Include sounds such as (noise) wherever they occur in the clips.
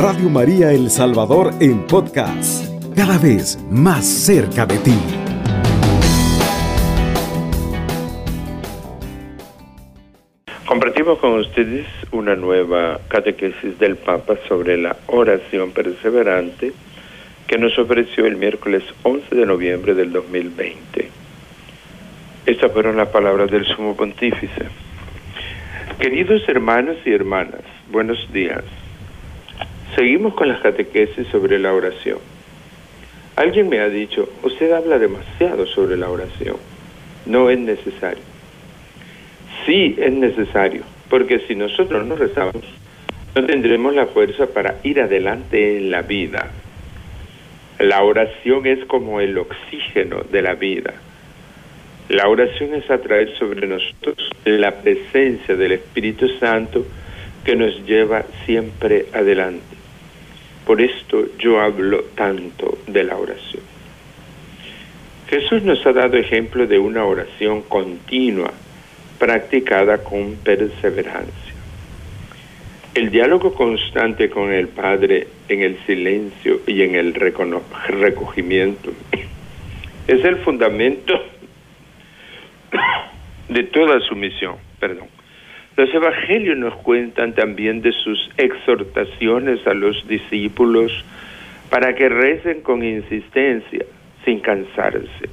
Radio María El Salvador en podcast, cada vez más cerca de ti. Compartimos con ustedes una nueva catequesis del Papa sobre la oración perseverante que nos ofreció el miércoles 11 de noviembre del 2020. Estas fueron las palabras del sumo pontífice. Queridos hermanos y hermanas, buenos días. Seguimos con las catequesis sobre la oración. Alguien me ha dicho, usted habla demasiado sobre la oración. No es necesario. Sí es necesario, porque si nosotros no rezamos, no tendremos la fuerza para ir adelante en la vida. La oración es como el oxígeno de la vida. La oración es atraer sobre nosotros la presencia del Espíritu Santo que nos lleva siempre adelante. Por esto yo hablo tanto de la oración. Jesús nos ha dado ejemplo de una oración continua, practicada con perseverancia. El diálogo constante con el Padre en el silencio y en el recogimiento es el fundamento (coughs) de toda su misión. Perdón. Los evangelios nos cuentan también de sus exhortaciones a los discípulos para que recen con insistencia, sin cansarse.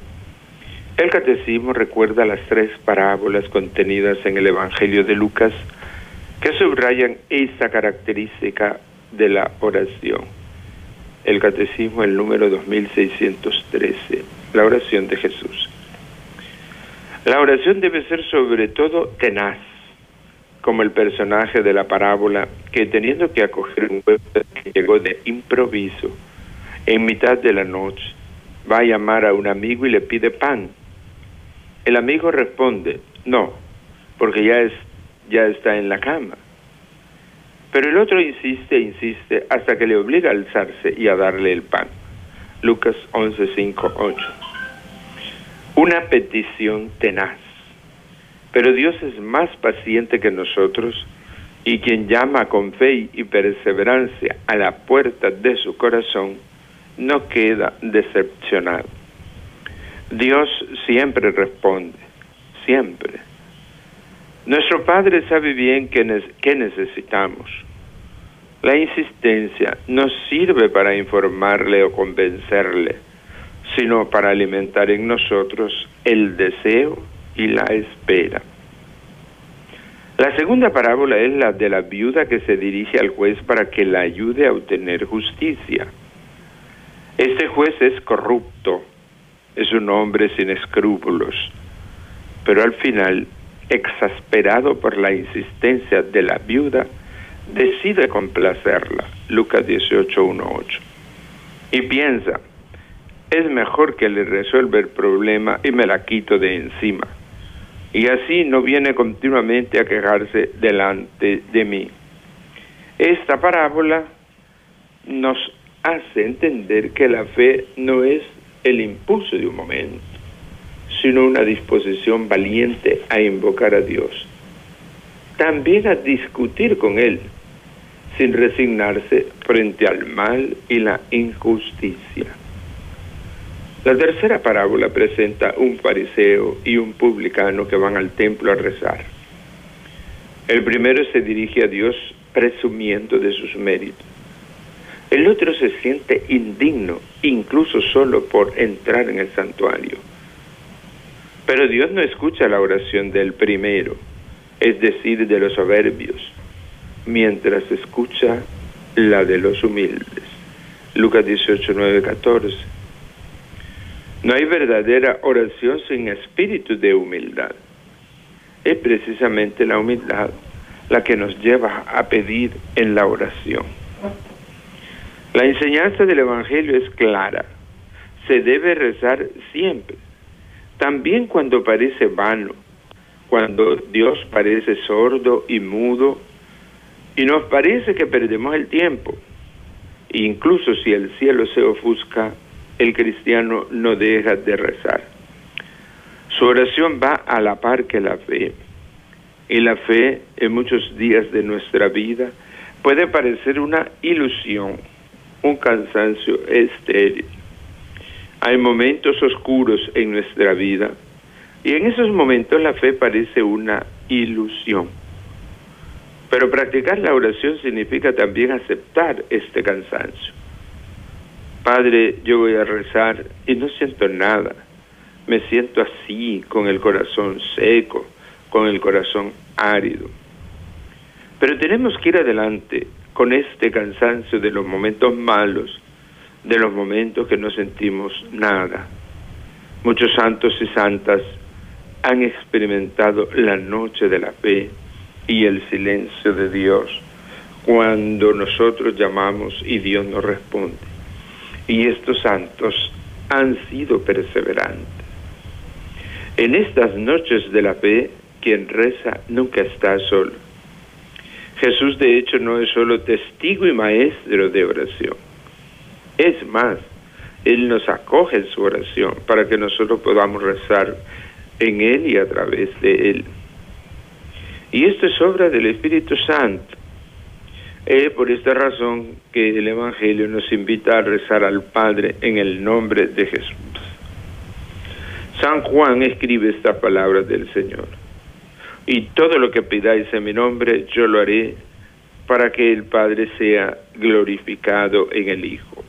El catecismo recuerda las tres parábolas contenidas en el Evangelio de Lucas que subrayan esa característica de la oración. El catecismo, el número 2613, la oración de Jesús. La oración debe ser sobre todo tenaz, como el personaje de la parábola que teniendo que acoger un pueblo que llegó de improviso en mitad de la noche, va a llamar a un amigo y le pide pan. El amigo responde, no, porque ya, es, ya está en la cama. Pero el otro insiste insiste hasta que le obliga a alzarse y a darle el pan. Lucas 11, 5, 8. Una petición tenaz pero Dios es más paciente que nosotros y quien llama con fe y perseverancia a la puerta de su corazón no queda decepcionado. Dios siempre responde, siempre. Nuestro Padre sabe bien qué, necesitamos. La insistencia no sirve para informarle o convencerle, sino para alimentar en nosotros el deseo y la espera. La segunda parábola es la de la viuda que se dirige al juez para que la ayude a obtener justicia. Este juez es corrupto, es un hombre sin escrúpulos, pero al final, exasperado por la insistencia de la viuda, decide complacerla. Lucas 18, Y piensa, es mejor que le resuelva el problema y me la quito de encima y así no viene continuamente a quejarse delante de mí. Esta parábola nos hace entender que la fe no es el impulso de un momento, sino una disposición valiente a invocar a Dios. También a discutir con Él, sin resignarse frente al mal y la injusticia. La tercera parábola presenta un fariseo y un publicano que van al templo a rezar. El primero se dirige a Dios presumiendo de sus méritos. El otro se siente indigno, incluso solo por entrar en el santuario. Pero Dios no escucha la oración del primero, es decir, de los soberbios, mientras escucha la de los humildes. Lucas 18, 9, 14. No hay verdadera oración sin espíritu de humildad. Es precisamente la humildad la que nos lleva a pedir en la oración. La enseñanza del Evangelio es clara. Se debe rezar siempre, también cuando parece vano, cuando Dios parece sordo y mudo y nos parece que perdemos el tiempo. Incluso si el cielo se ofusca, el cristiano no deja de rezar. Su oración va a la par que la fe. Y la fe en muchos días de nuestra vida puede parecer una ilusión, un cansancio estéril. Hay momentos oscuros en nuestra vida y en esos momentos la fe parece una ilusión. Pero practicar la oración significa también aceptar este cansancio. Padre, yo voy a rezar y no siento nada. Me siento así, con el corazón seco, con el corazón árido. Pero tenemos que ir adelante con este cansancio de los momentos malos, de los momentos que no sentimos nada. Muchos santos y santas han experimentado la noche de la fe y el silencio de Dios cuando nosotros llamamos y Dios nos responde. Y estos santos han sido perseverantes. En estas noches de la fe, quien reza nunca está solo. Jesús de hecho no es solo testigo y maestro de oración. Es más, Él nos acoge en su oración para que nosotros podamos rezar en Él y a través de Él. Y esto es obra del Espíritu Santo. Es por esta razón que el Evangelio nos invita a rezar al Padre en el nombre de Jesús. San Juan escribe estas palabras del Señor. Y todo lo que pidáis en mi nombre, yo lo haré para que el Padre sea glorificado en el Hijo.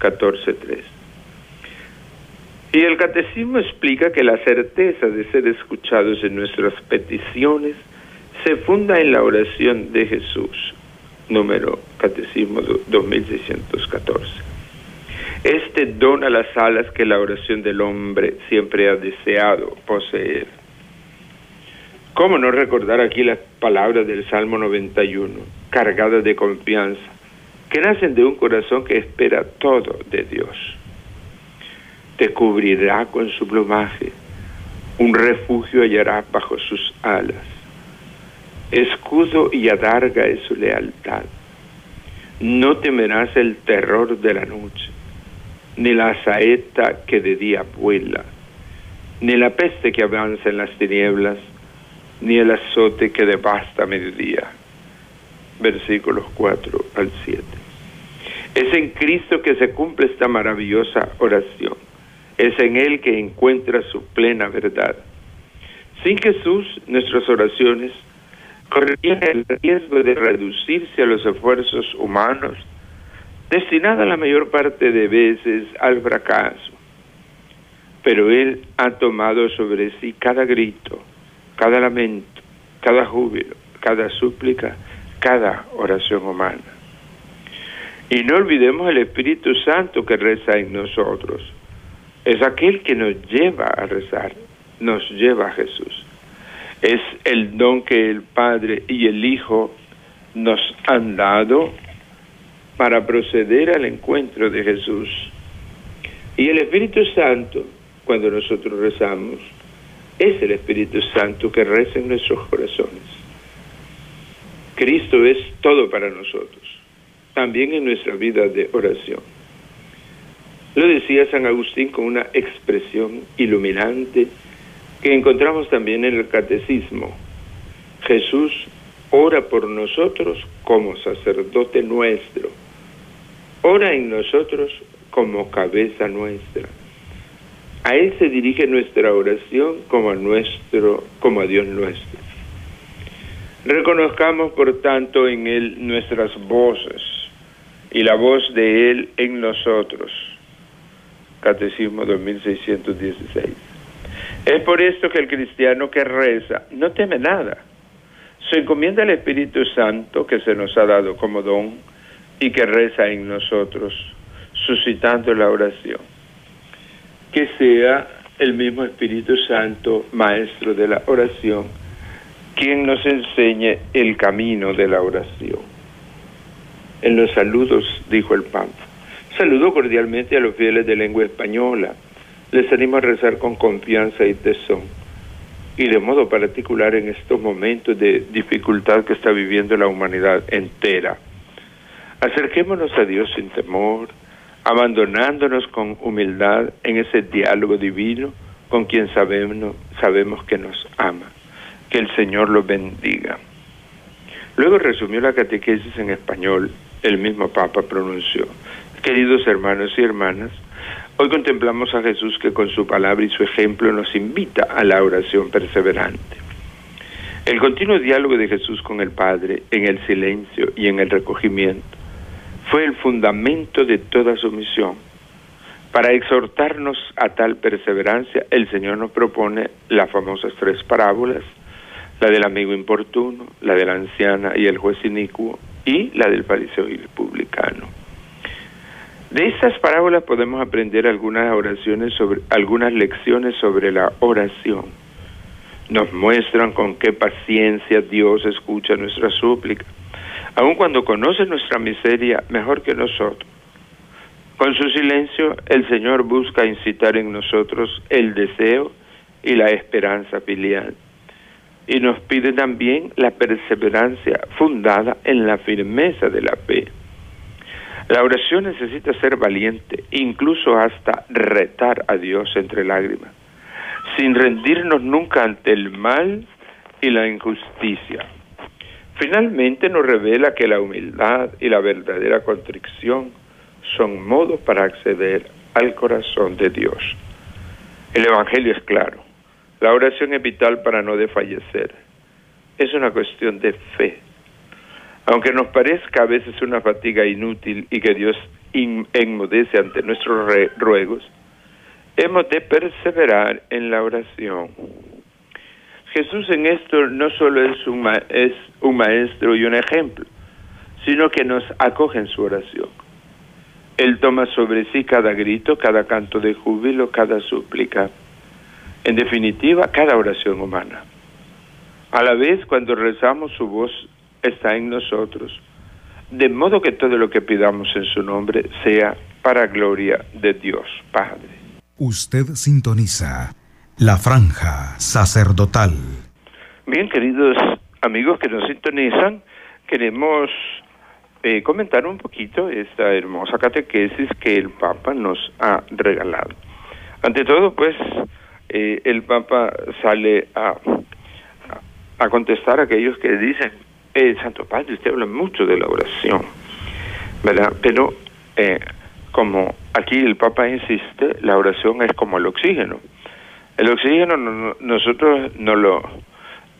14.3. Y el catecismo explica que la certeza de ser escuchados en nuestras peticiones se funda en la oración de Jesús, número Catecismo 2614. Este dona las alas que la oración del hombre siempre ha deseado poseer. ¿Cómo no recordar aquí las palabras del Salmo 91, cargadas de confianza, que nacen de un corazón que espera todo de Dios? te cubrirá con su plumaje, un refugio hallará bajo sus alas. Escudo y adarga es su lealtad. No temerás el terror de la noche, ni la saeta que de día vuela, ni la peste que avanza en las tinieblas, ni el azote que devasta a mediodía. Versículos 4 al 7. Es en Cristo que se cumple esta maravillosa oración es en Él que encuentra su plena verdad. Sin Jesús, nuestras oraciones correrían el riesgo de reducirse a los esfuerzos humanos, destinada la mayor parte de veces al fracaso. Pero Él ha tomado sobre sí cada grito, cada lamento, cada júbilo, cada súplica, cada oración humana. Y no olvidemos el Espíritu Santo que reza en nosotros es aquel que nos lleva a rezar, nos lleva a Jesús. Es el don que el Padre y el Hijo nos han dado para proceder al encuentro de Jesús. Y el Espíritu Santo, cuando nosotros rezamos, es el Espíritu Santo que reza en nuestros corazones. Cristo es todo para nosotros, también en nuestra vida de oración. Lo decía San Agustín con una expresión iluminante que encontramos también en el catecismo. Jesús ora por nosotros como sacerdote nuestro. Ora en nosotros como cabeza nuestra. A Él se dirige nuestra oración como a, nuestro, como a Dios nuestro. Reconozcamos, por tanto, en Él nuestras voces y la voz de Él en nosotros Catecismo 2616. Es por esto que el cristiano que reza no teme nada. Se encomienda al Espíritu Santo que se nos ha dado como don y que reza en nosotros, suscitando la oración. Que sea el mismo Espíritu Santo, Maestro de la oración, quien nos enseñe el camino de la oración. En los saludos dijo el Papa Saludo cordialmente a los fieles de lengua española. Les animo a rezar con confianza y tesón. Y de modo particular en estos momentos de dificultad que está viviendo la humanidad entera. Acerquémonos a Dios sin temor, abandonándonos con humildad en ese diálogo divino con quien sabemos, sabemos que nos ama. Que el Señor los bendiga. Luego resumió la catequesis en español. El mismo Papa pronunció, queridos hermanos y hermanas, hoy contemplamos a Jesús que con su palabra y su ejemplo nos invita a la oración perseverante. El continuo diálogo de Jesús con el Padre en el silencio y en el recogimiento fue el fundamento de toda su misión. Para exhortarnos a tal perseverancia, el Señor nos propone las famosas tres parábolas, la del amigo importuno, la de la anciana y el juez inicuo, y la del fariseo y el publicano. De estas parábolas podemos aprender algunas oraciones sobre algunas lecciones sobre la oración. Nos muestran con qué paciencia Dios escucha nuestra súplica aun cuando conoce nuestra miseria mejor que nosotros. Con su silencio, el Señor busca incitar en nosotros el deseo y la esperanza filial. Y nos pide también la perseverancia fundada en la firmeza de la fe. La oración necesita ser valiente, incluso hasta retar a Dios entre lágrimas, sin rendirnos nunca ante el mal y la injusticia. Finalmente nos revela que la humildad y la verdadera contrición son modos para acceder al corazón de Dios. El Evangelio es claro. La oración es vital para no desfallecer. Es una cuestión de fe. Aunque nos parezca a veces una fatiga inútil y que Dios enmudece ante nuestros ruegos, hemos de perseverar en la oración Jesús en esto no solo es un, es un maestro y un ejemplo, sino que nos acoge en su oración. Él toma sobre sí cada grito, cada canto de júbilo, cada súplica. En definitiva, cada oración humana. A la vez, cuando rezamos, su voz está en nosotros, de modo que todo lo que pidamos en su nombre sea para gloria de Dios Padre. Usted sintoniza la franja sacerdotal. Bien, queridos amigos que nos sintonizan, queremos eh, comentar un poquito esta hermosa catequesis que el Papa nos ha regalado. Ante todo, pues, eh, el Papa sale a, a, contestar a aquellos que dicen, Santo Padre, usted habla mucho de la oración, ¿verdad? Pero, eh, como aquí el Papa insiste, la oración es como el oxígeno el oxígeno nosotros no lo,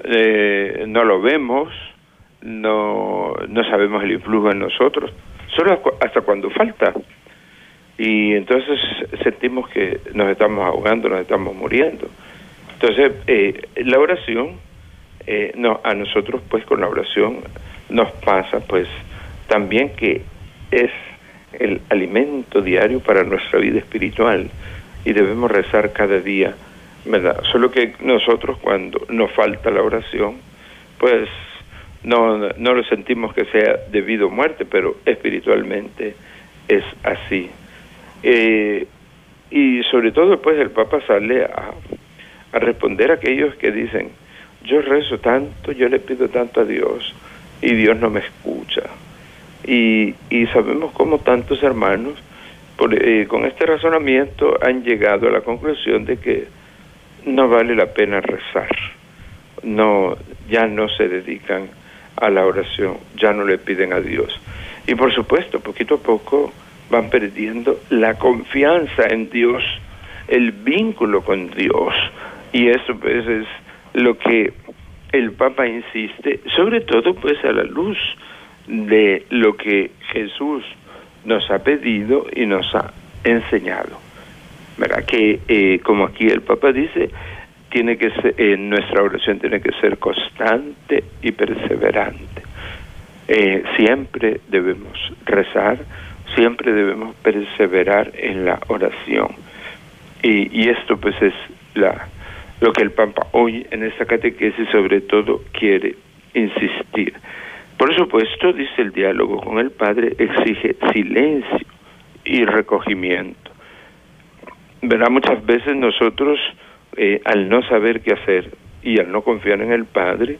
eh, no lo vemos, no, no sabemos el influjo en nosotros, solo hasta cuando falta. Y entonces sentimos que nos estamos ahogando, nos estamos muriendo. Entonces, eh, la oración, eh, no, a nosotros pues con la oración nos pasa pues también que es el alimento diario para nuestra vida espiritual y debemos rezar cada día ¿verdad? Solo que nosotros cuando nos falta la oración, pues no, no lo sentimos que sea debido a muerte, pero espiritualmente es así. Eh, y sobre todo después el Papa sale a, a responder a aquellos que dicen, yo rezo tanto, yo le pido tanto a Dios y Dios no me escucha. Y, y sabemos cómo tantos hermanos por, eh, con este razonamiento han llegado a la conclusión de que no vale la pena rezar. No, ya no se dedican a la oración, ya no le piden a Dios. Y por supuesto, poquito a poco van perdiendo la confianza en Dios, el vínculo con Dios. Y eso pues es lo que el Papa insiste, sobre todo pues a la luz de lo que Jesús nos ha pedido y nos ha enseñado. ¿verdad? Que eh, como aquí el Papa dice, tiene que ser, eh, nuestra oración tiene que ser constante y perseverante. Eh, siempre debemos rezar, siempre debemos perseverar en la oración. Y, y esto pues es la, lo que el Papa hoy en esta catequesis sobre todo quiere insistir. Por supuesto, dice el diálogo con el Padre, exige silencio y recogimiento verá muchas veces nosotros eh, al no saber qué hacer y al no confiar en el Padre,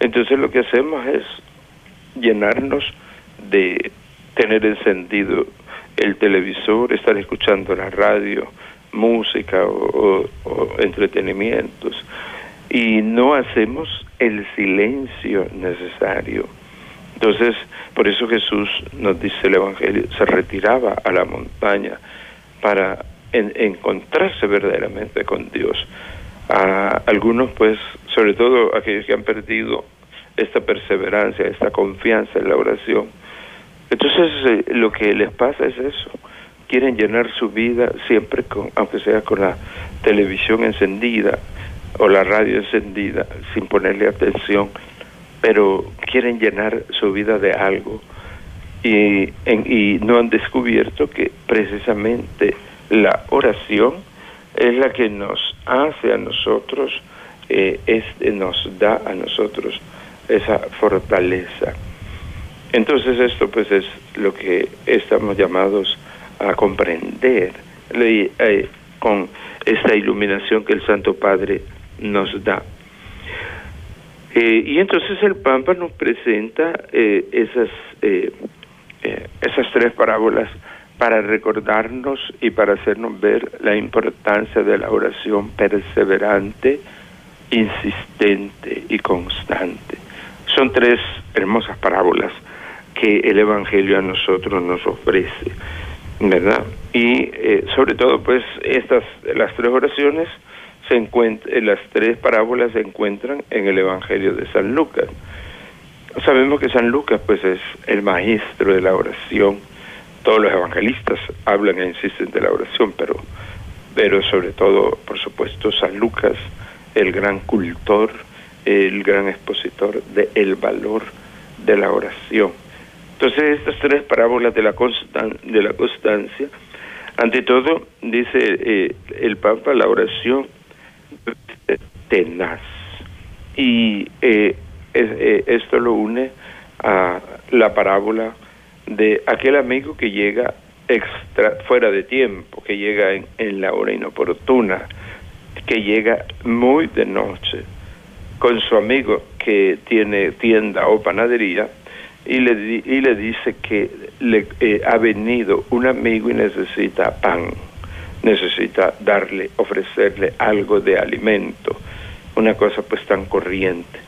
entonces lo que hacemos es llenarnos de tener encendido el televisor, estar escuchando la radio, música o, o entretenimientos y no hacemos el silencio necesario. Entonces, por eso Jesús nos dice el Evangelio, se retiraba a la montaña para encontrarse verdaderamente con Dios. A algunos, pues, sobre todo aquellos que han perdido esta perseverancia, esta confianza en la oración. Entonces, eh, lo que les pasa es eso. Quieren llenar su vida siempre, con, aunque sea con la televisión encendida o la radio encendida, sin ponerle atención, pero quieren llenar su vida de algo y, y no han descubierto que precisamente la oración es la que nos hace a nosotros, eh, es, nos da a nosotros esa fortaleza. Entonces esto pues es lo que estamos llamados a comprender eh, con esta iluminación que el Santo Padre nos da. Eh, y entonces el Pampa nos presenta eh, esas, esas tres parábolas para recordarnos y para hacernos ver la importancia de la oración perseverante, insistente y constante. Son tres hermosas parábolas que el Evangelio a nosotros nos ofrece, ¿verdad? Y eh, sobre todo, pues, estas, las tres oraciones, se encuentran, las tres parábolas se encuentran en el Evangelio de San Lucas. Sabemos que San Lucas, pues, es el maestro de la oración. Todos los evangelistas hablan e insisten de la oración, pero, pero sobre todo, por supuesto, San Lucas, el gran cultor, el gran expositor del el valor de la oración. Entonces, estas tres parábolas de la, constan de la constancia, ante todo, dice eh, el Papa, la oración tenaz. Y eh, eh, esto lo une a la parábola de aquel amigo que llega extra, fuera de tiempo, que llega en, en la hora inoportuna, que llega muy de noche con su amigo que tiene tienda o panadería y le, y le dice que le eh, ha venido un amigo y necesita pan, necesita darle, ofrecerle algo de alimento, una cosa pues tan corriente.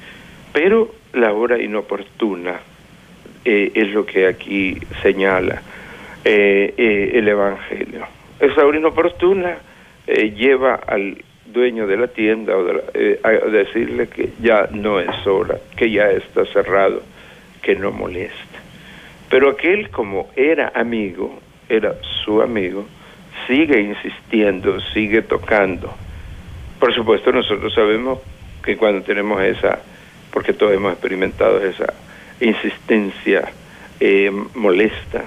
Pero la hora inoportuna eh, es lo que aquí señala eh, el Evangelio. Esa hora inoportuna lleva al dueño de la tienda o eh, a decirle que ya no es hora, que ya está cerrado, que no molesta. Pero aquel como era amigo, era su amigo, sigue insistiendo, sigue tocando. Por supuesto nosotros sabemos que cuando tenemos esa, porque todos hemos experimentado esa insistencia eh, molesta,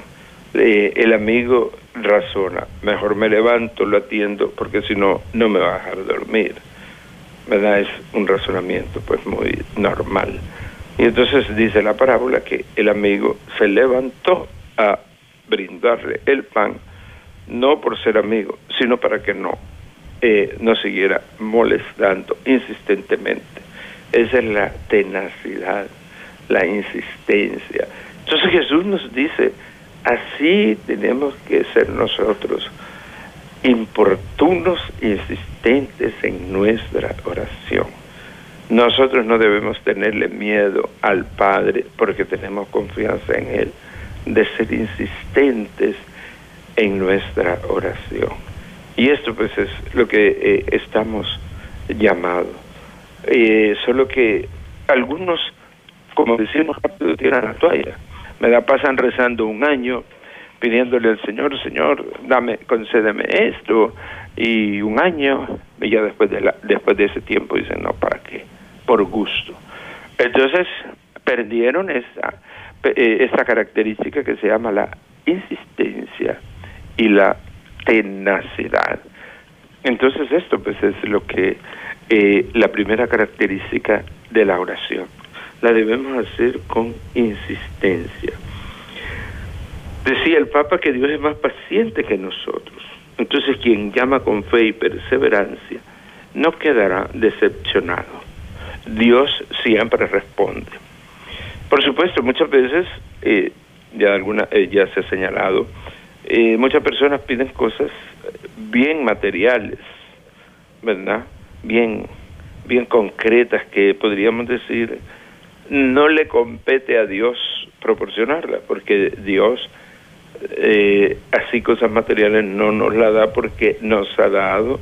eh, el amigo razona, mejor me levanto, lo atiendo, porque si no, no me va a dejar dormir. ¿Verdad? Es un razonamiento pues muy normal. Y entonces dice la parábola que el amigo se levantó a brindarle el pan, no por ser amigo, sino para que no, eh, no siguiera molestando insistentemente. Esa es la tenacidad, la insistencia. Entonces Jesús nos dice, Así tenemos que ser nosotros, importunos, insistentes en nuestra oración. Nosotros no debemos tenerle miedo al Padre porque tenemos confianza en Él, de ser insistentes en nuestra oración. Y esto pues es lo que eh, estamos llamados. Eh, solo que algunos, como decimos rápido, tiran la toalla me la pasan rezando un año pidiéndole al Señor, Señor, dame, concédeme esto, y un año, y ya después de, la, después de ese tiempo dicen, no, ¿para qué? Por gusto. Entonces, perdieron esa, eh, esta característica que se llama la insistencia y la tenacidad. Entonces, esto pues es lo que, eh, la primera característica de la oración la debemos hacer con insistencia. Decía el Papa que Dios es más paciente que nosotros. Entonces quien llama con fe y perseverancia no quedará decepcionado. Dios siempre responde. Por supuesto, muchas veces, eh, ya, alguna, eh, ya se ha señalado, eh, muchas personas piden cosas bien materiales, ¿verdad? Bien, bien concretas que podríamos decir no le compete a Dios proporcionarla, porque Dios así cosas materiales no nos la da porque nos ha dado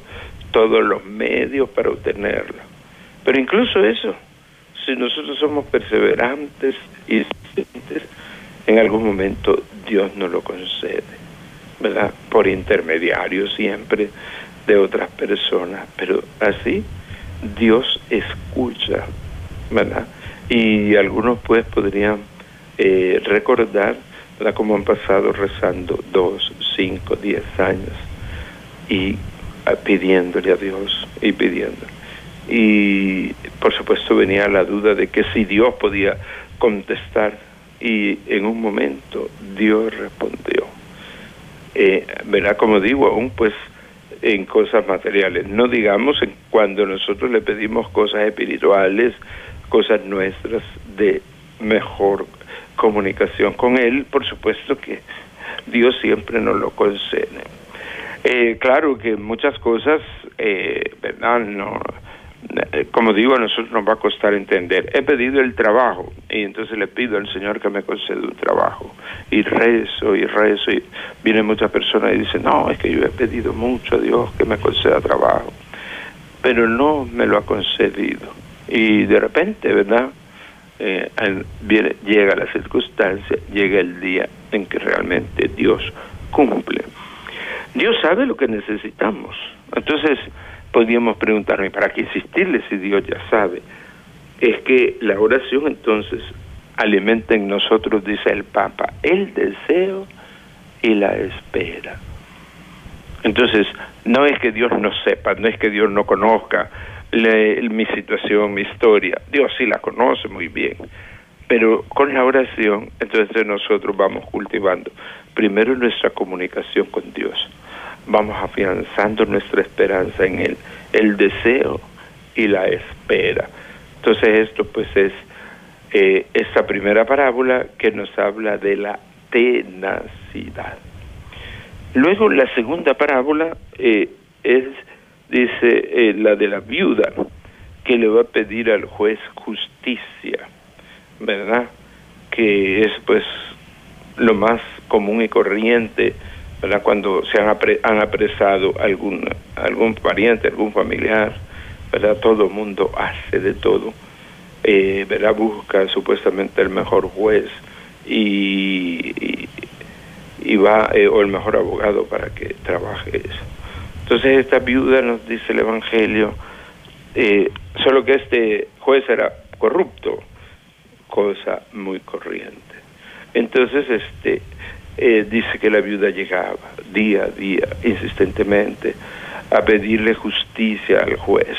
todos los medios para obtenerla. Pero incluso eso, si nosotros somos perseverantes y en algún momento Dios nos lo concede, ¿verdad? Por intermediario siempre de otras personas, pero así Dios escucha, ¿verdad? Y algunos pues podrían eh, recordar ¿verdad? como han pasado rezando dos, cinco, diez años y ah, pidiéndole a Dios y pidiendo. Y por supuesto venía la duda de que si Dios podía contestar y en un momento Dios respondió. Eh, ¿Verdad? Como digo, aún pues en cosas materiales. No digamos en cuando nosotros le pedimos cosas espirituales, cosas nuestras de mejor comunicación con Él, por supuesto que Dios siempre nos lo concede. Eh, claro que muchas cosas, eh, ¿verdad? No, como digo, a nosotros nos va a costar entender. He pedido el trabajo y entonces le pido al Señor que me conceda un trabajo. Y rezo y rezo y vienen muchas personas y dicen, no, es que yo he pedido mucho a Dios que me conceda trabajo. Pero no me lo ha concedido. Y de repente, ¿verdad? Eh, viene, llega la circunstancia, llega el día en que realmente Dios cumple. Dios sabe lo que necesitamos. Entonces, podríamos preguntarme, ¿para qué insistirle si Dios ya sabe? Es que la oración entonces alimenta en nosotros, dice el Papa, el deseo y la espera. Entonces, no es que Dios no sepa, no es que Dios no conozca mi situación, mi historia. Dios sí la conoce muy bien. Pero con la oración, entonces nosotros vamos cultivando primero nuestra comunicación con Dios vamos afianzando nuestra esperanza en Él, el deseo y la espera. Entonces esto pues es eh, esta primera parábola que nos habla de la tenacidad. Luego la segunda parábola eh, es, dice, eh, la de la viuda, que le va a pedir al juez justicia, ¿verdad? Que es pues lo más común y corriente ¿verdad? cuando se han, apresado algún, algún pariente, algún familiar, ¿verdad? todo el mundo hace de todo, eh, busca supuestamente el mejor juez y, y, va, eh, o el mejor abogado para que trabaje eso. Entonces esta viuda nos dice el Evangelio, eh, solo que este juez era corrupto, cosa muy corriente. Entonces, este, eh, dice que la viuda llegaba día a día, insistentemente, a pedirle justicia al juez.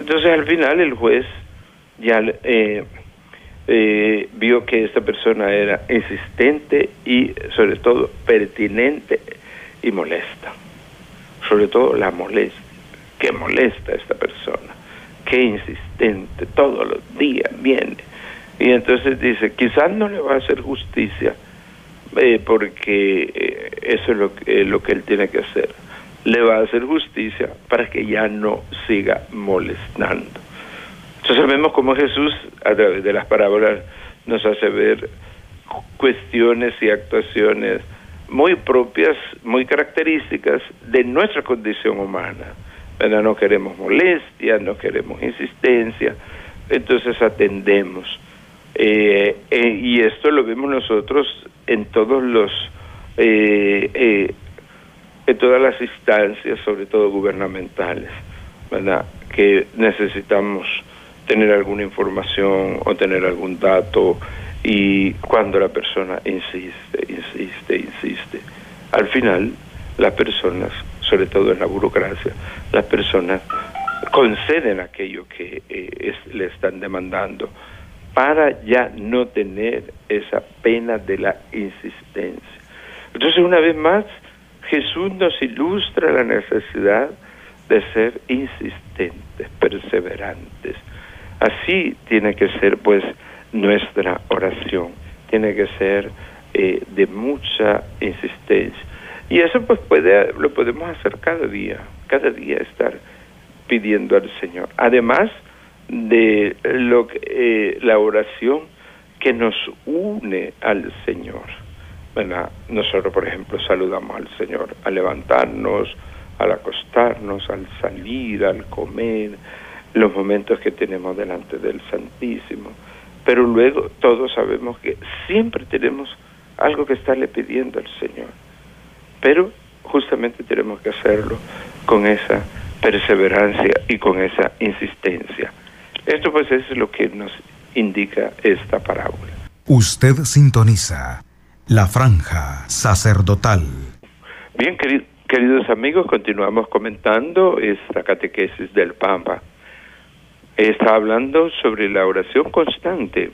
Entonces al final el juez ya eh, eh, vio que esta persona era insistente y sobre todo pertinente y molesta. Sobre todo la molesta, que molesta a esta persona, que insistente, todos los días viene. Y entonces dice, quizás no le va a hacer justicia, eh, porque eh, eso es lo, lo que él tiene que hacer. Le va a hacer justicia para que ya no siga molestando. Entonces vemos cómo Jesús, a través de las parábolas, nos hace ver cuestiones y actuaciones muy propias, muy características de nuestra condición humana. No queremos molestia, no queremos insistencia, entonces atendemos. Eh, y esto lo vemos nosotros en todos los eh, eh, en todas las instancias, sobre todo gubernamentales, ¿verdad? Que necesitamos tener alguna información o tener algún dato y cuando la persona insiste, insiste, insiste, al final las personas, sobre todo en la burocracia, las personas conceden aquello que eh, le están demandando para ya no tener esa pena de la insistencia. Entonces, una vez más, Jesús nos ilustra la necesidad de ser insistentes, perseverantes. Así tiene que ser, pues, nuestra oración. Tiene que ser eh, de mucha insistencia. Y eso, pues, puede, lo podemos hacer cada día, cada día estar pidiendo al Señor. Además, de lo que, eh, la oración que nos une al Señor. Nosotros, por ejemplo, saludamos al Señor al levantarnos, al acostarnos, al salir, al comer, los momentos que tenemos delante del Santísimo. Pero luego todos sabemos que siempre tenemos algo que estarle pidiendo al Señor. Pero justamente tenemos que hacerlo con esa perseverancia y con esa insistencia. Esto pues es lo que nos indica esta parábola. Usted sintoniza la franja sacerdotal. Bien, queridos amigos, continuamos comentando esta catequesis del Papa. Está hablando sobre la oración constante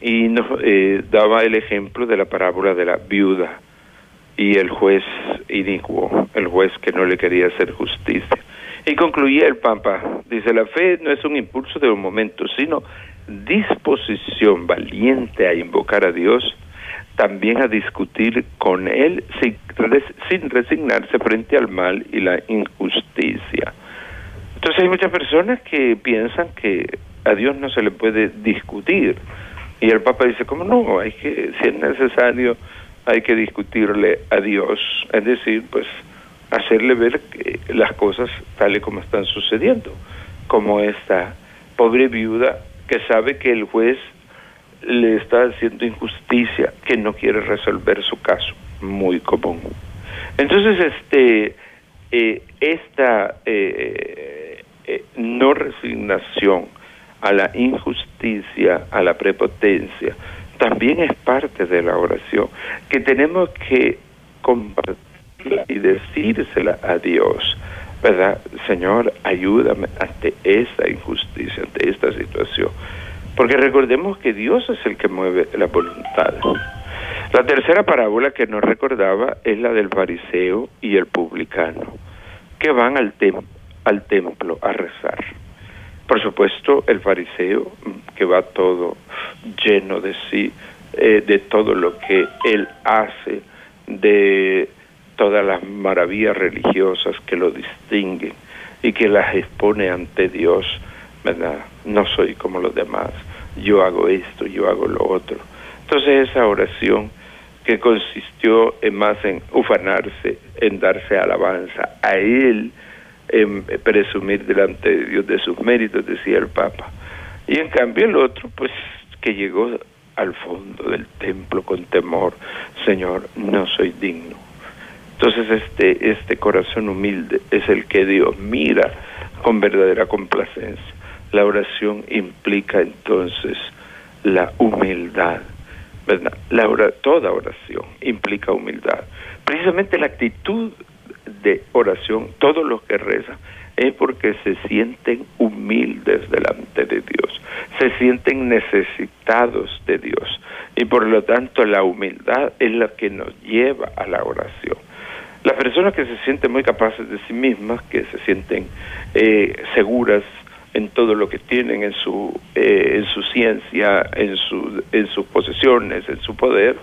y nos eh, daba el ejemplo de la parábola de la viuda y el juez inicuo, el juez que no le quería hacer justicia. Y concluía el Papa, dice, la fe no es un impulso de un momento, sino disposición valiente a invocar a Dios, también a discutir con Él sin, sin resignarse frente al mal y la injusticia. Entonces hay muchas personas que piensan que a Dios no se le puede discutir. Y el Papa dice, ¿cómo no? Hay que, si es necesario, hay que discutirle a Dios. Es decir, pues hacerle ver que las cosas tal y como están sucediendo, como esta pobre viuda que sabe que el juez le está haciendo injusticia, que no quiere resolver su caso, muy común. Entonces, este, eh, esta eh, eh, no resignación a la injusticia, a la prepotencia, también es parte de la oración, que tenemos que compartir y decírsela a Dios, ¿verdad? Señor, ayúdame ante esta injusticia, ante esta situación. Porque recordemos que Dios es el que mueve la voluntad. La tercera parábola que nos recordaba es la del fariseo y el publicano, que van al, al templo a rezar. Por supuesto, el fariseo, que va todo lleno de sí, eh, de todo lo que él hace, de todas las maravillas religiosas que lo distinguen y que las expone ante Dios, ¿verdad? No soy como los demás, yo hago esto, yo hago lo otro. Entonces esa oración que consistió en más en ufanarse, en darse alabanza a Él, en presumir delante de Dios de sus méritos, decía el Papa. Y en cambio el otro, pues que llegó al fondo del templo con temor, Señor, no soy digno entonces este, este corazón humilde es el que Dios mira con verdadera complacencia. La oración implica entonces la humildad. ¿verdad? La toda oración implica humildad. Precisamente la actitud de oración, todos los que rezan, es porque se sienten humildes delante de Dios, se sienten necesitados de Dios y por lo tanto la humildad es la que nos lleva a la oración. Las personas que se sienten muy capaces de sí mismas, que se sienten eh, seguras en todo lo que tienen, en su, eh, en su ciencia, en, su, en sus posesiones, en su poder,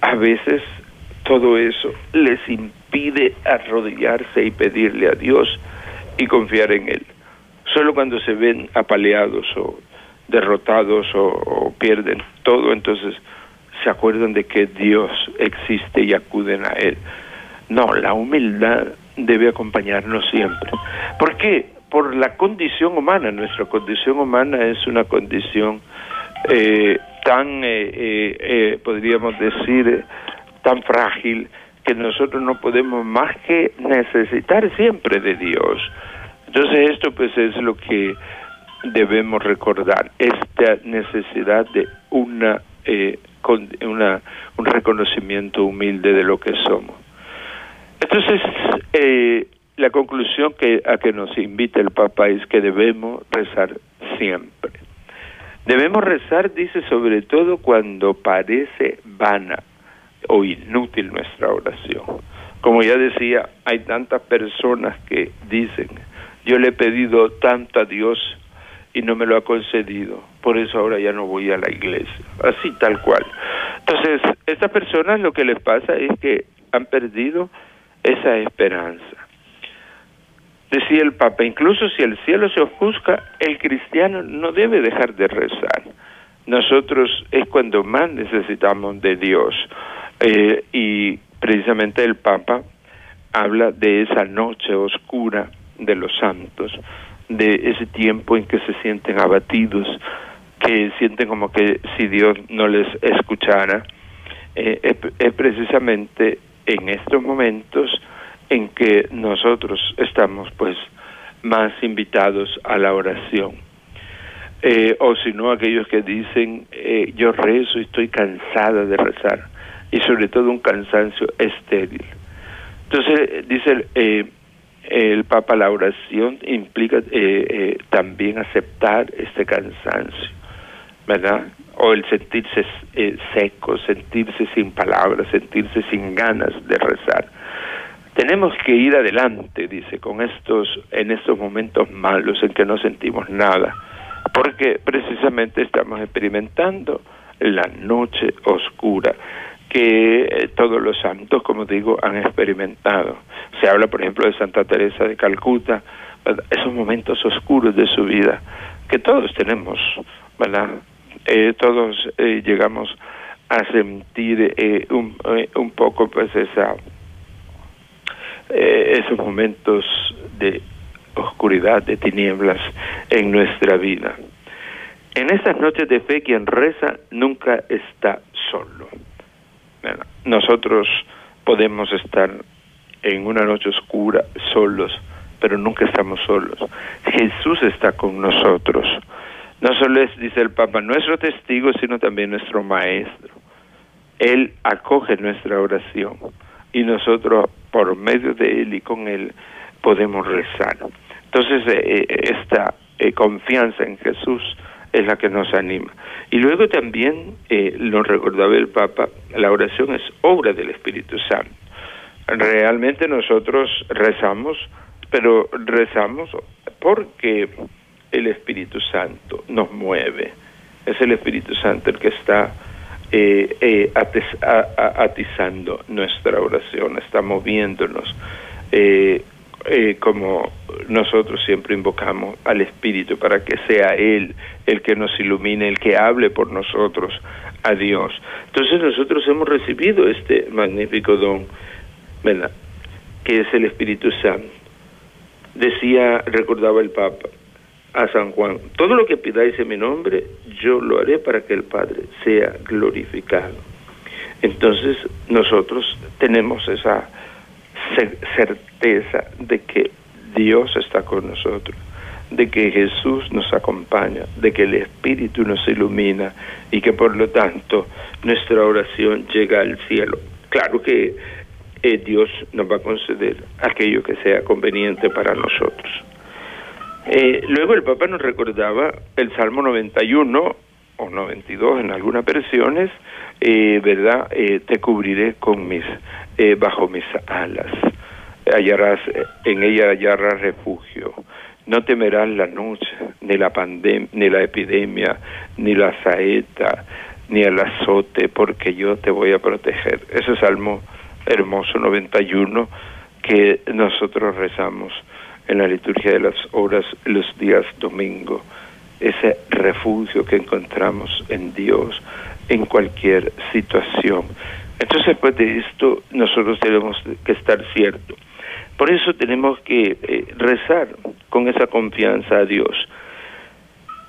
a veces todo eso les impide arrodillarse y pedirle a Dios y confiar en Él. Solo cuando se ven apaleados o derrotados o pierden todo, entonces se acuerdan de que Dios existe y acuden a Él. No, la humildad debe acompañarnos siempre. ¿Por qué? Por la condición humana. Nuestra condición humana es una condición eh, tan, eh, eh, podríamos decir, tan frágil que nosotros no podemos más que necesitar siempre de Dios. Entonces esto pues es lo que debemos recordar, esta necesidad de una, una un reconocimiento humilde de lo que somos. Entonces, eh, la conclusión que, a que nos invita el Papa es que debemos rezar siempre. Debemos rezar, dice, sobre todo cuando parece vana o inútil nuestra oración. Como ya decía, hay tantas personas que dicen, yo le he pedido tanto a Dios y no me lo ha concedido, por eso ahora ya no voy a la iglesia, así tal cual. Entonces, estas personas lo que les pasa es que han perdido esa esperanza. Decía el Papa, incluso si el cielo se ofusca, el cristiano no debe dejar de rezar. nosotros es cuando más necesitamos de Dios. Eh, y precisamente el Papa habla de esa noche oscura de los santos, de ese tiempo en que se sienten abatidos, que sienten como que si Dios no les escuchara. Eh, es precisamente en estos momentos en que nosotros estamos pues más invitados a la oración. Eh, o si no, aquellos que dicen, eh, yo rezo y estoy cansada de rezar, y sobre todo un cansancio estéril. Entonces, dice eh, el Papa, la oración implica también aceptar este cansancio, ¿verdad? O el sentirse seco, sentirse sin palabras, sentirse sin ganas de rezar tenemos que ir adelante, dice, con estos, en estos momentos malos en que no sentimos nada, porque precisamente estamos experimentando la noche oscura que eh, todos los santos, como digo, han experimentado. Se habla, por ejemplo, de Santa Teresa de Calcuta, esos momentos oscuros de su vida, que todos tenemos, ¿verdad? Eh, todos eh, llegamos a sentir un, un poco pues esa eh, esos momentos de oscuridad, de tinieblas en nuestra vida. En estas noches de fe, quien reza nunca está solo. nosotros podemos estar en una noche oscura solos, pero nunca estamos solos. Jesús está con nosotros. No solo es, dice el Papa, nuestro testigo, sino también nuestro maestro. Él acoge nuestra oración y nosotros por medio de Él y con Él podemos rezar. Entonces, eh, eh, esta eh, confianza en Jesús es la que nos anima. Y luego también, lo recordaba el Papa, la oración es obra del Espíritu Santo. Realmente nosotros rezamos, pero rezamos porque el Espíritu Santo nos mueve. Es el Espíritu Santo el que está eh, eh, atizando nuestra oración, está moviéndonos, eh, eh, como nosotros siempre invocamos al Espíritu para que sea Él el que nos ilumine, el que hable por nosotros a Dios. Entonces nosotros hemos recibido este magnífico don, ¿verdad? Que es el Espíritu Santo. Decía, recordaba el Papa, a San Juan, todo lo que pidáis en mi nombre, yo lo haré para que el Padre sea glorificado. Entonces nosotros tenemos esa certeza de que Dios está con nosotros, de que Jesús nos acompaña, de que el Espíritu nos ilumina y que por lo tanto nuestra oración llega al cielo. Claro que eh, Dios nos va a conceder aquello que sea conveniente para nosotros. Eh, luego el Papa nos recordaba el Salmo 91 o 92 en algunas versiones, eh, ¿verdad? Eh, te cubriré con mis, eh, bajo mis alas, hallarás, en ella hallarás refugio. No temerás la noche, ni la pandemia, ni la epidemia, ni la saeta, ni el azote, porque yo te voy a proteger. Ese salmo hermoso 91 que nosotros rezamos en la liturgia de las horas los días domingo, ese refugio que encontramos en Dios en cualquier situación. Entonces, pues de esto nosotros tenemos que estar ciertos. Por eso tenemos que eh, rezar con esa confianza a Dios.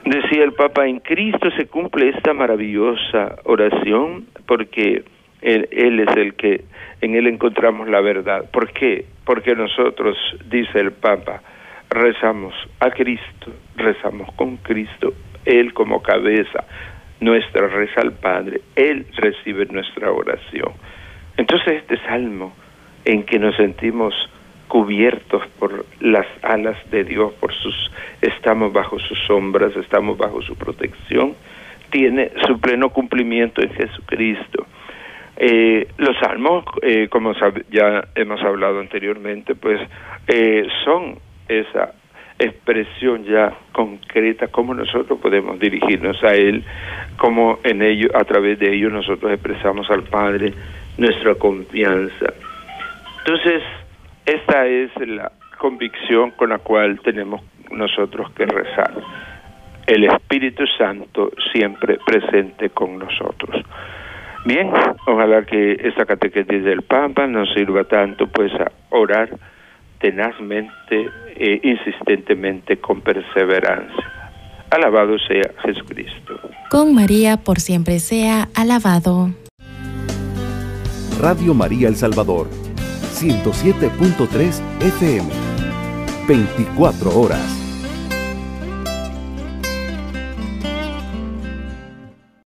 Decía el Papa, en Cristo se cumple esta maravillosa oración porque él, él, es el que en Él encontramos la verdad. ¿Por qué? Porque nosotros, dice el Papa, rezamos a Cristo, rezamos con Cristo, Él como cabeza, nuestra reza al Padre, Él recibe nuestra oración. Entonces este salmo en que nos sentimos cubiertos por las alas de Dios, por sus estamos bajo sus sombras, estamos bajo su protección, tiene su pleno cumplimiento en Jesucristo. Eh, los salmos, eh, como ya hemos hablado anteriormente, pues eh, son esa expresión ya concreta, cómo nosotros podemos dirigirnos a Él, cómo en ello, a través de ello nosotros expresamos al Padre nuestra confianza. Entonces, esta es la convicción con la cual tenemos nosotros que rezar. el Espíritu Santo siempre presente con nosotros. Bien, ojalá que esta catequesis del Papa nos sirva tanto pues a orar tenazmente e insistentemente con perseverancia. Alabado sea Jesucristo. Con María por siempre sea alabado. Radio María El Salvador, 107.3 FM, 24 horas.